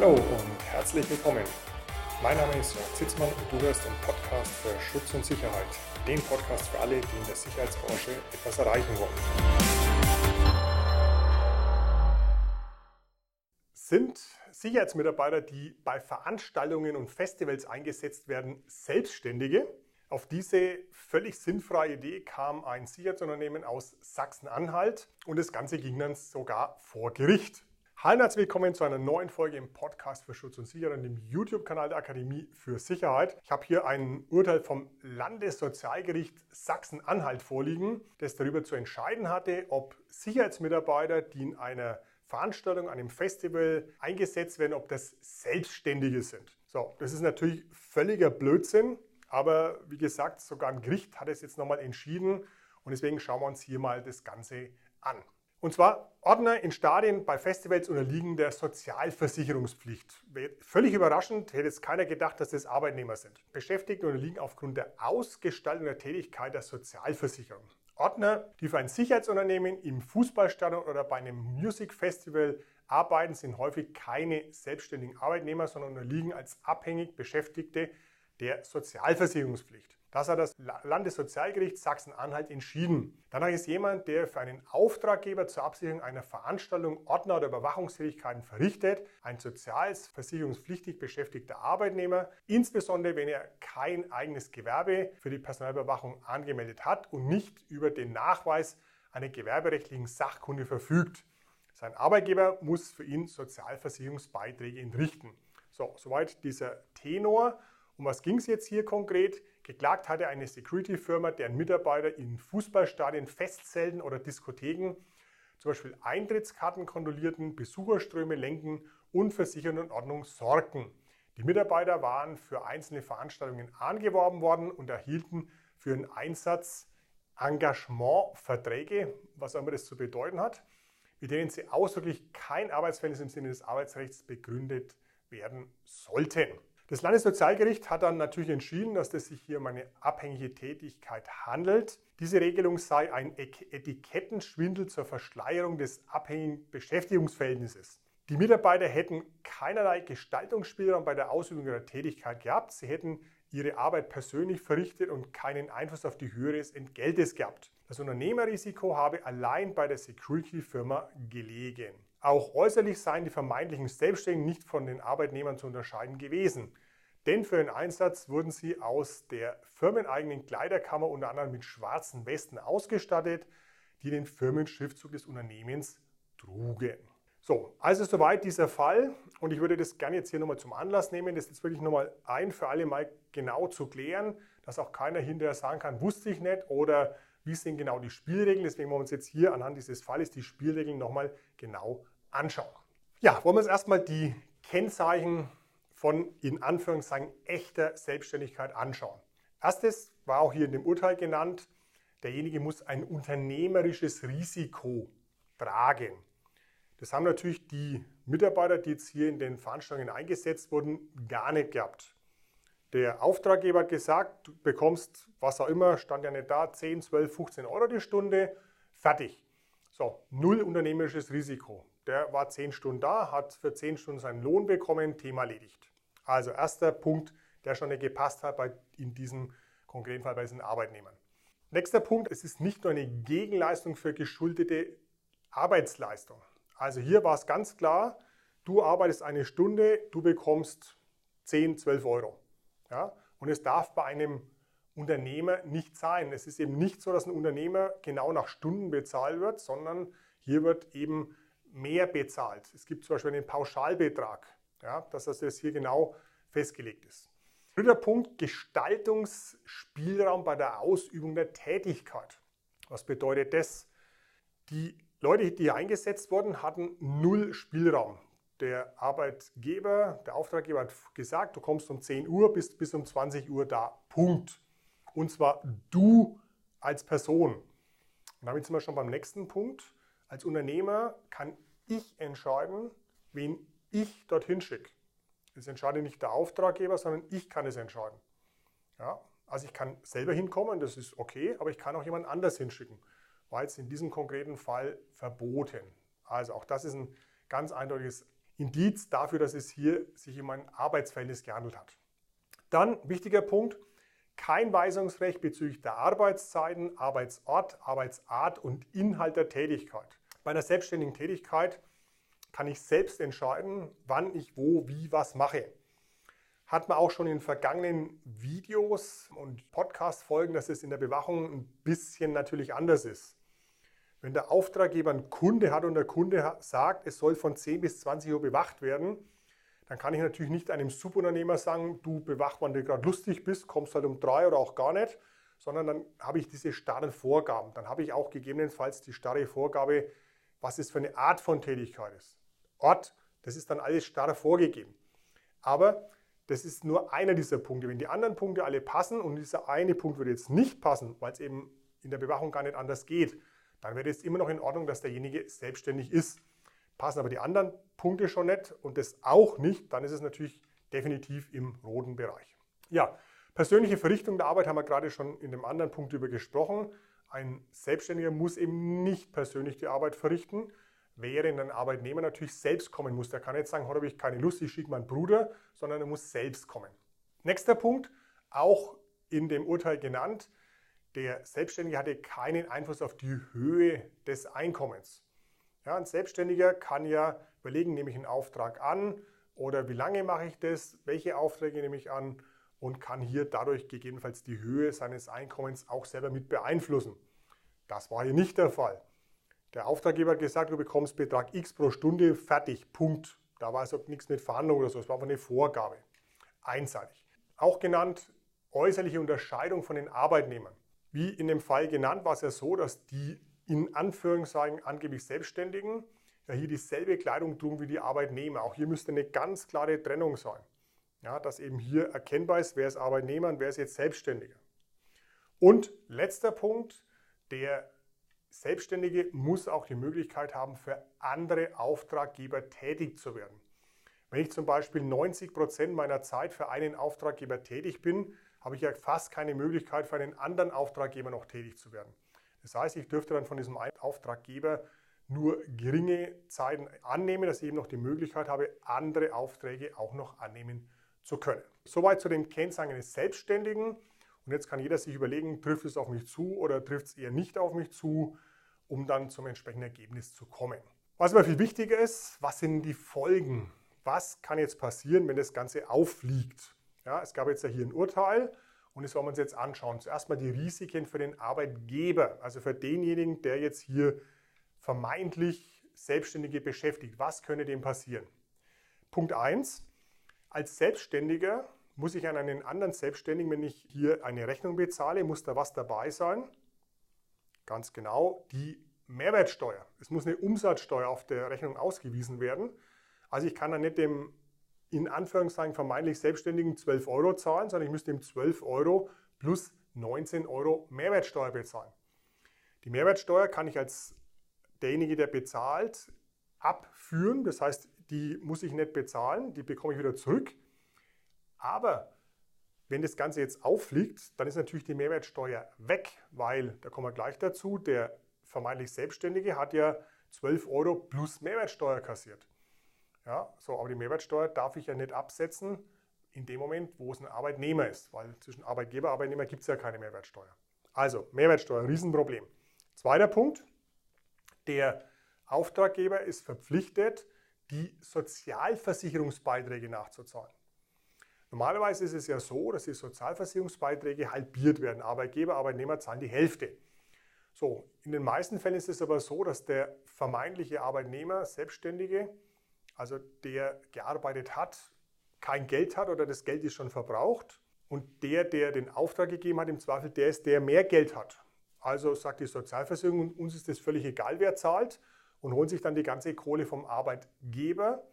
Hallo und herzlich willkommen. Mein Name ist Jörg Zitzmann und du hörst den Podcast für Schutz und Sicherheit. Den Podcast für alle, die in der Sicherheitsbranche etwas erreichen wollen. Sind Sicherheitsmitarbeiter, die bei Veranstaltungen und Festivals eingesetzt werden, Selbstständige? Auf diese völlig sinnfreie Idee kam ein Sicherheitsunternehmen aus Sachsen-Anhalt und das Ganze ging dann sogar vor Gericht. Hallo und herzlich willkommen zu einer neuen Folge im Podcast für Schutz und Sicherheit, dem YouTube-Kanal der Akademie für Sicherheit. Ich habe hier ein Urteil vom Landessozialgericht Sachsen-Anhalt vorliegen, das darüber zu entscheiden hatte, ob Sicherheitsmitarbeiter, die in einer Veranstaltung, einem Festival eingesetzt werden, ob das Selbstständige sind. So, das ist natürlich völliger Blödsinn, aber wie gesagt, sogar ein Gericht hat es jetzt nochmal entschieden und deswegen schauen wir uns hier mal das Ganze an. Und zwar Ordner in Stadien bei Festivals unterliegen der Sozialversicherungspflicht. Völlig überraschend hätte es keiner gedacht, dass das Arbeitnehmer sind. Beschäftigte unterliegen aufgrund der Ausgestaltung der Tätigkeit der Sozialversicherung. Ordner, die für ein Sicherheitsunternehmen im Fußballstadion oder bei einem Musikfestival arbeiten, sind häufig keine selbstständigen Arbeitnehmer, sondern unterliegen als abhängig Beschäftigte der Sozialversicherungspflicht. Das hat das Landessozialgericht Sachsen-Anhalt entschieden. Danach ist jemand, der für einen Auftraggeber zur Absicherung einer Veranstaltung Ordner- oder Überwachungstätigkeiten verrichtet, ein sozialversicherungspflichtig beschäftigter Arbeitnehmer, insbesondere wenn er kein eigenes Gewerbe für die Personalüberwachung angemeldet hat und nicht über den Nachweis einer gewerberechtlichen Sachkunde verfügt. Sein Arbeitgeber muss für ihn Sozialversicherungsbeiträge entrichten. So, soweit dieser Tenor. Um was ging es jetzt hier konkret? Geklagt hatte eine Security-Firma, deren Mitarbeiter in Fußballstadien, Festzelten oder Diskotheken zum Beispiel Eintrittskarten kontrollierten, Besucherströme lenken und für Sicherheit und Ordnung sorgten. Die Mitarbeiter waren für einzelne Veranstaltungen angeworben worden und erhielten für ihren Einsatz Engagementverträge, was auch immer das zu bedeuten hat, mit denen sie ausdrücklich kein Arbeitsverhältnis im Sinne des Arbeitsrechts begründet werden sollten. Das Landessozialgericht hat dann natürlich entschieden, dass es sich hier um eine abhängige Tätigkeit handelt. Diese Regelung sei ein Etikettenschwindel zur Verschleierung des abhängigen Beschäftigungsverhältnisses. Die Mitarbeiter hätten keinerlei Gestaltungsspielraum bei der Ausübung ihrer Tätigkeit gehabt. Sie hätten ihre Arbeit persönlich verrichtet und keinen Einfluss auf die Höhe des Entgeltes gehabt. Das Unternehmerrisiko habe allein bei der Security-Firma gelegen. Auch äußerlich seien die vermeintlichen Selbstständigen nicht von den Arbeitnehmern zu unterscheiden gewesen. Denn für den Einsatz wurden sie aus der firmeneigenen Kleiderkammer unter anderem mit schwarzen Westen ausgestattet, die den Firmenschriftzug des Unternehmens trugen. So, also soweit dieser Fall und ich würde das gerne jetzt hier nochmal zum Anlass nehmen, das jetzt wirklich nochmal ein für alle Mal genau zu klären, dass auch keiner hinterher sagen kann, wusste ich nicht oder wie sind genau die Spielregeln. Deswegen wollen wir uns jetzt hier anhand dieses Falles die Spielregeln nochmal genau anschauen. Ja, wollen wir uns erstmal die Kennzeichen von in Anführungszeichen echter Selbstständigkeit anschauen. Erstes war auch hier in dem Urteil genannt, derjenige muss ein unternehmerisches Risiko tragen. Das haben natürlich die Mitarbeiter, die jetzt hier in den Veranstaltungen eingesetzt wurden, gar nicht gehabt. Der Auftraggeber hat gesagt, du bekommst was auch immer, stand ja nicht da, 10, 12, 15 Euro die Stunde, fertig. So, null unternehmerisches Risiko. Der war 10 Stunden da, hat für 10 Stunden seinen Lohn bekommen, Thema erledigt. Also erster Punkt, der schon nicht gepasst hat bei, in diesem konkreten Fall bei diesen Arbeitnehmern. Nächster Punkt, es ist nicht nur eine Gegenleistung für geschuldete Arbeitsleistung. Also hier war es ganz klar, du arbeitest eine Stunde, du bekommst 10, 12 Euro. Ja? Und es darf bei einem Unternehmer nicht sein. Es ist eben nicht so, dass ein Unternehmer genau nach Stunden bezahlt wird, sondern hier wird eben mehr bezahlt. Es gibt zum Beispiel einen Pauschalbetrag, ja, dass das jetzt hier genau festgelegt ist. Dritter Punkt, Gestaltungsspielraum bei der Ausübung der Tätigkeit. Was bedeutet das? Die Leute, die eingesetzt wurden, hatten null Spielraum. Der Arbeitgeber, der Auftraggeber hat gesagt, du kommst um 10 Uhr, bist bis um 20 Uhr da. Punkt. Und zwar du als Person. Und damit sind wir schon beim nächsten Punkt. Als Unternehmer kann ich entscheiden, wen ich dorthin schicke. Das entscheidet nicht der Auftraggeber, sondern ich kann es entscheiden. Ja, also ich kann selber hinkommen, das ist okay, aber ich kann auch jemand anders hinschicken. War jetzt in diesem konkreten Fall verboten. Also auch das ist ein ganz eindeutiges Indiz dafür, dass es hier sich um ein Arbeitsverhältnis gehandelt hat. Dann wichtiger Punkt, kein Weisungsrecht bezüglich der Arbeitszeiten, Arbeitsort, Arbeitsart und Inhalt der Tätigkeit. Bei einer selbstständigen Tätigkeit kann ich selbst entscheiden, wann ich wo, wie, was mache. Hat man auch schon in vergangenen Videos und Podcast-Folgen, dass es in der Bewachung ein bisschen natürlich anders ist. Wenn der Auftraggeber einen Kunde hat und der Kunde sagt, es soll von 10 bis 20 Uhr bewacht werden, dann kann ich natürlich nicht einem Subunternehmer sagen, du bewach, wann du gerade lustig bist, kommst halt um drei oder auch gar nicht, sondern dann habe ich diese starren Vorgaben. Dann habe ich auch gegebenenfalls die starre Vorgabe, was es für eine Art von Tätigkeit ist. Ort, das ist dann alles starr vorgegeben. Aber das ist nur einer dieser Punkte. Wenn die anderen Punkte alle passen und dieser eine Punkt würde jetzt nicht passen, weil es eben in der Bewachung gar nicht anders geht, dann wäre es immer noch in Ordnung, dass derjenige selbstständig ist. Passen aber die anderen Punkte schon nicht und das auch nicht, dann ist es natürlich definitiv im roten Bereich. Ja, persönliche Verrichtung der Arbeit haben wir gerade schon in dem anderen Punkt über gesprochen. Ein Selbstständiger muss eben nicht persönlich die Arbeit verrichten, während ein Arbeitnehmer natürlich selbst kommen muss. Der kann jetzt sagen, heute habe ich keine Lust, ich schicke meinen Bruder, sondern er muss selbst kommen. Nächster Punkt, auch in dem Urteil genannt, der Selbstständige hatte keinen Einfluss auf die Höhe des Einkommens. Ja, ein Selbstständiger kann ja überlegen, nehme ich einen Auftrag an oder wie lange mache ich das, welche Aufträge nehme ich an und kann hier dadurch gegebenenfalls die Höhe seines Einkommens auch selber mit beeinflussen. Das war hier nicht der Fall. Der Auftraggeber hat gesagt, du bekommst Betrag X pro Stunde, fertig, Punkt. Da war also nichts mit Verhandlung oder so, es war einfach eine Vorgabe. Einseitig. Auch genannt äußerliche Unterscheidung von den Arbeitnehmern. Wie in dem Fall genannt, war es ja so, dass die in Anführungszeichen angeblich Selbstständigen ja hier dieselbe Kleidung trugen wie die Arbeitnehmer. Auch hier müsste eine ganz klare Trennung sein. Ja, dass eben hier erkennbar ist, wer ist Arbeitnehmer und wer ist jetzt Selbstständiger. Und letzter Punkt, der Selbstständige muss auch die Möglichkeit haben, für andere Auftraggeber tätig zu werden. Wenn ich zum Beispiel 90 Prozent meiner Zeit für einen Auftraggeber tätig bin, habe ich ja fast keine Möglichkeit, für einen anderen Auftraggeber noch tätig zu werden. Das heißt, ich dürfte dann von diesem Auftraggeber nur geringe Zeiten annehmen, dass ich eben noch die Möglichkeit habe, andere Aufträge auch noch annehmen zu können. Soweit zu den Kennzeichen eines Selbstständigen. Und jetzt kann jeder sich überlegen, trifft es auf mich zu oder trifft es eher nicht auf mich zu, um dann zum entsprechenden Ergebnis zu kommen. Was aber viel wichtiger ist, was sind die Folgen? Was kann jetzt passieren, wenn das Ganze auffliegt? Ja, es gab jetzt ja hier ein Urteil und das wollen wir uns jetzt anschauen. Zuerst mal die Risiken für den Arbeitgeber, also für denjenigen, der jetzt hier vermeintlich Selbstständige beschäftigt. Was könnte dem passieren? Punkt 1. Als Selbstständiger muss ich an einen anderen Selbstständigen, wenn ich hier eine Rechnung bezahle, muss da was dabei sein? Ganz genau, die Mehrwertsteuer. Es muss eine Umsatzsteuer auf der Rechnung ausgewiesen werden. Also ich kann dann nicht dem in Anführungszeichen vermeintlich Selbstständigen 12 Euro zahlen, sondern ich müsste ihm 12 Euro plus 19 Euro Mehrwertsteuer bezahlen. Die Mehrwertsteuer kann ich als derjenige, der bezahlt, abführen. Das heißt, die muss ich nicht bezahlen, die bekomme ich wieder zurück. Aber wenn das Ganze jetzt auffliegt, dann ist natürlich die Mehrwertsteuer weg, weil, da kommen wir gleich dazu, der vermeintlich Selbstständige hat ja 12 Euro plus Mehrwertsteuer kassiert. Ja, so, aber die Mehrwertsteuer darf ich ja nicht absetzen in dem Moment, wo es ein Arbeitnehmer ist, weil zwischen Arbeitgeber und Arbeitnehmer gibt es ja keine Mehrwertsteuer. Also Mehrwertsteuer, Riesenproblem. Zweiter Punkt, der Auftraggeber ist verpflichtet, die Sozialversicherungsbeiträge nachzuzahlen. Normalerweise ist es ja so, dass die Sozialversicherungsbeiträge halbiert werden. Arbeitgeber, Arbeitnehmer zahlen die Hälfte. So, in den meisten Fällen ist es aber so, dass der vermeintliche Arbeitnehmer, Selbstständige, also der gearbeitet hat, kein Geld hat oder das Geld ist schon verbraucht. Und der, der den Auftrag gegeben hat, im Zweifel der ist, der mehr Geld hat. Also sagt die Sozialversicherung, uns ist das völlig egal, wer zahlt und holen sich dann die ganze Kohle vom Arbeitgeber.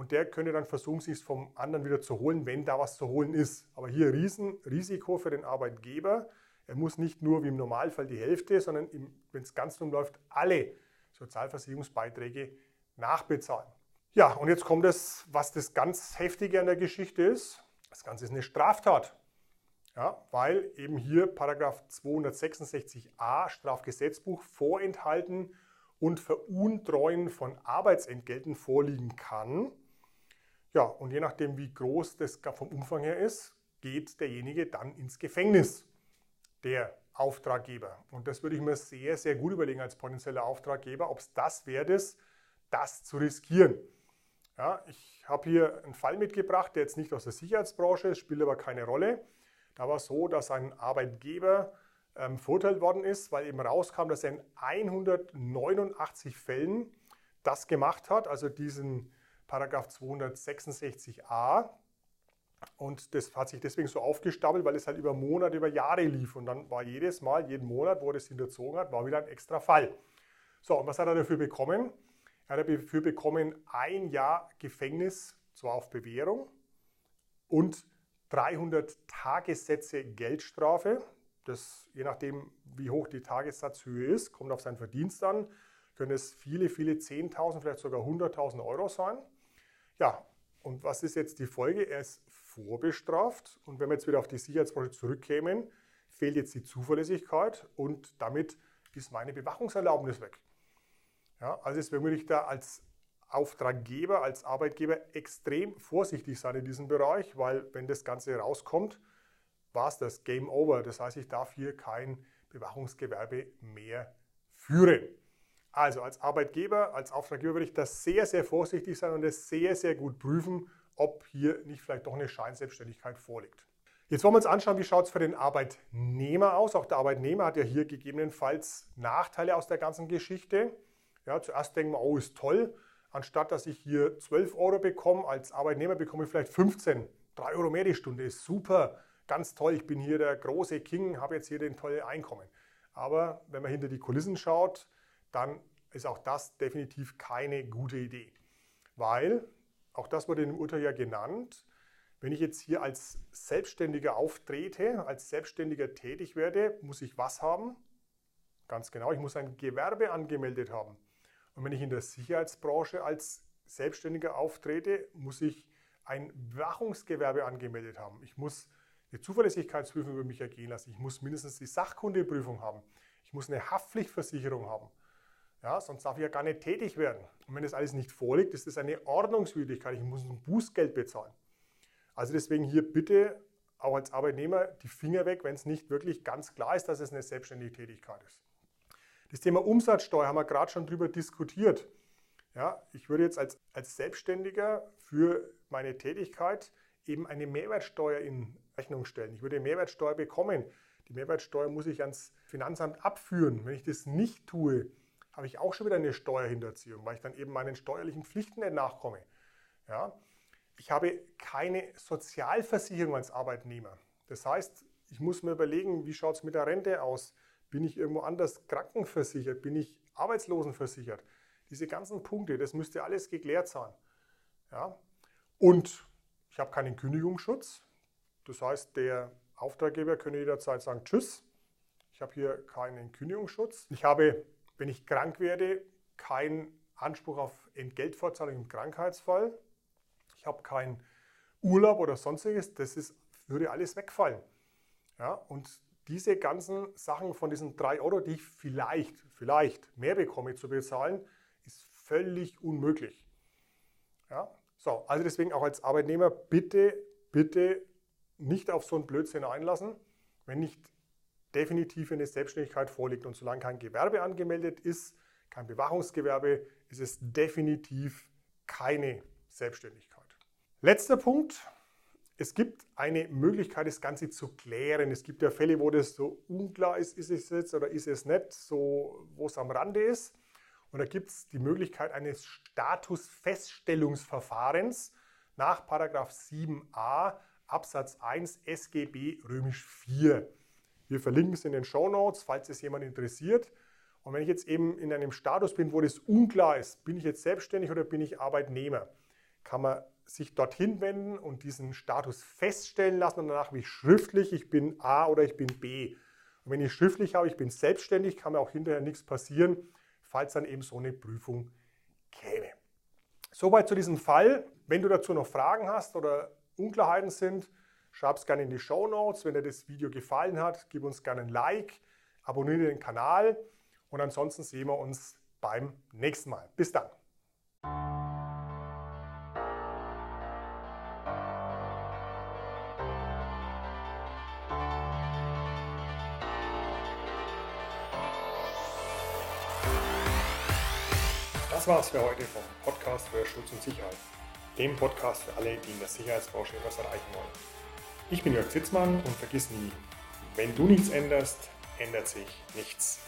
Und der könnte dann versuchen, sich vom anderen wieder zu holen, wenn da was zu holen ist. Aber hier Riesenrisiko für den Arbeitgeber. Er muss nicht nur wie im Normalfall die Hälfte, sondern wenn es ganz dumm läuft, alle Sozialversicherungsbeiträge nachbezahlen. Ja, und jetzt kommt es, was das ganz Heftige an der Geschichte ist. Das Ganze ist eine Straftat. Ja, weil eben hier Paragraph 266a Strafgesetzbuch vorenthalten und Veruntreuen von Arbeitsentgelten vorliegen kann. Ja, und je nachdem, wie groß das vom Umfang her ist, geht derjenige dann ins Gefängnis, der Auftraggeber. Und das würde ich mir sehr, sehr gut überlegen als potenzieller Auftraggeber, ob es das wert ist, das zu riskieren. Ja, ich habe hier einen Fall mitgebracht, der jetzt nicht aus der Sicherheitsbranche ist, spielt aber keine Rolle. Da war es so, dass ein Arbeitgeber ähm, verurteilt worden ist, weil eben rauskam, dass er in 189 Fällen das gemacht hat, also diesen Paragraph 266a. Und das hat sich deswegen so aufgestapelt, weil es halt über Monate, über Jahre lief. Und dann war jedes Mal, jeden Monat, wo er das hinterzogen hat, war wieder ein extra Fall. So, und was hat er dafür bekommen? Er hat dafür bekommen ein Jahr Gefängnis, zwar auf Bewährung, und 300 Tagessätze Geldstrafe. Das, je nachdem, wie hoch die Tagessatzhöhe ist, kommt auf seinen Verdienst an, können es viele, viele 10.000, vielleicht sogar 100.000 Euro sein. Ja, und was ist jetzt die Folge? Er ist vorbestraft und wenn wir jetzt wieder auf die Sicherheitsbranche zurückkämen, fehlt jetzt die Zuverlässigkeit und damit ist meine Bewachungserlaubnis weg. Ja, also deswegen würde ich da als Auftraggeber, als Arbeitgeber extrem vorsichtig sein in diesem Bereich, weil wenn das Ganze rauskommt, war es das Game Over. Das heißt, ich darf hier kein Bewachungsgewerbe mehr führen. Also als Arbeitgeber, als Auftraggeber würde ich da sehr, sehr vorsichtig sein und es sehr, sehr gut prüfen, ob hier nicht vielleicht doch eine Scheinselbstständigkeit vorliegt. Jetzt wollen wir uns anschauen, wie schaut es für den Arbeitnehmer aus. Auch der Arbeitnehmer hat ja hier gegebenenfalls Nachteile aus der ganzen Geschichte. Ja, zuerst denken wir, oh, ist toll. Anstatt dass ich hier 12 Euro bekomme, als Arbeitnehmer bekomme ich vielleicht 15. 3 Euro mehr die Stunde ist super, ganz toll. Ich bin hier der große King, habe jetzt hier den tollen Einkommen. Aber wenn man hinter die Kulissen schaut, dann ist auch das definitiv keine gute Idee. Weil, auch das wurde im Urteil ja genannt, wenn ich jetzt hier als Selbstständiger auftrete, als Selbstständiger tätig werde, muss ich was haben? Ganz genau, ich muss ein Gewerbe angemeldet haben. Und wenn ich in der Sicherheitsbranche als Selbstständiger auftrete, muss ich ein Wachungsgewerbe angemeldet haben. Ich muss eine Zuverlässigkeitsprüfung über mich ergehen lassen. Ich muss mindestens die Sachkundeprüfung haben. Ich muss eine Haftpflichtversicherung haben. Ja, sonst darf ich ja gar nicht tätig werden. Und wenn das alles nicht vorliegt, ist das eine Ordnungswidrigkeit. Ich muss ein Bußgeld bezahlen. Also deswegen hier bitte auch als Arbeitnehmer die Finger weg, wenn es nicht wirklich ganz klar ist, dass es eine selbstständige Tätigkeit ist. Das Thema Umsatzsteuer haben wir gerade schon drüber diskutiert. Ja, ich würde jetzt als, als Selbstständiger für meine Tätigkeit eben eine Mehrwertsteuer in Rechnung stellen. Ich würde Mehrwertsteuer bekommen. Die Mehrwertsteuer muss ich ans Finanzamt abführen. Wenn ich das nicht tue, habe ich auch schon wieder eine Steuerhinterziehung, weil ich dann eben meinen steuerlichen Pflichten nicht nachkomme. Ja? Ich habe keine Sozialversicherung als Arbeitnehmer. Das heißt, ich muss mir überlegen, wie schaut es mit der Rente aus? Bin ich irgendwo anders krankenversichert? Bin ich arbeitslosenversichert? Diese ganzen Punkte, das müsste alles geklärt sein. Ja? Und ich habe keinen Kündigungsschutz. Das heißt, der Auftraggeber könnte jederzeit sagen, tschüss, ich habe hier keinen Kündigungsschutz. Ich habe, wenn ich krank werde, keinen Anspruch auf Entgeltfortzahlung im Krankheitsfall. Ich habe keinen Urlaub oder sonstiges. Das ist, würde alles wegfallen. Ja, und diese ganzen Sachen von diesen drei Euro, die ich vielleicht, vielleicht mehr bekomme zu bezahlen, ist völlig unmöglich. Ja? So, also deswegen auch als Arbeitnehmer bitte, bitte nicht auf so einen Blödsinn einlassen, wenn nicht definitiv eine Selbstständigkeit vorliegt. Und solange kein Gewerbe angemeldet ist, kein Bewachungsgewerbe, ist es definitiv keine Selbstständigkeit. Letzter Punkt, es gibt eine Möglichkeit, das Ganze zu klären. Es gibt ja Fälle, wo das so unklar ist, ist es jetzt oder ist es nicht, so wo es am Rande ist. Und da gibt es die Möglichkeit eines Statusfeststellungsverfahrens nach 7a Absatz 1 SGB römisch 4. Wir verlinken es in den Show Notes, falls es jemand interessiert. Und wenn ich jetzt eben in einem Status bin, wo das unklar ist, bin ich jetzt selbstständig oder bin ich Arbeitnehmer, kann man sich dorthin wenden und diesen Status feststellen lassen und danach ich schriftlich, ich bin A oder ich bin B. Und wenn ich schriftlich habe, ich bin selbstständig, kann mir auch hinterher nichts passieren, falls dann eben so eine Prüfung käme. Soweit zu diesem Fall. Wenn du dazu noch Fragen hast oder Unklarheiten sind, schreib es gerne in die Show Notes. Wenn dir das Video gefallen hat, gib uns gerne ein Like, abonniere den Kanal und ansonsten sehen wir uns beim nächsten Mal. Bis dann. Das war's für heute vom Podcast für Schutz und Sicherheit, dem Podcast für alle, die in der Sicherheitsbranche etwas erreichen wollen. Ich bin Jörg Zitzmann und vergiss nie, wenn du nichts änderst, ändert sich nichts.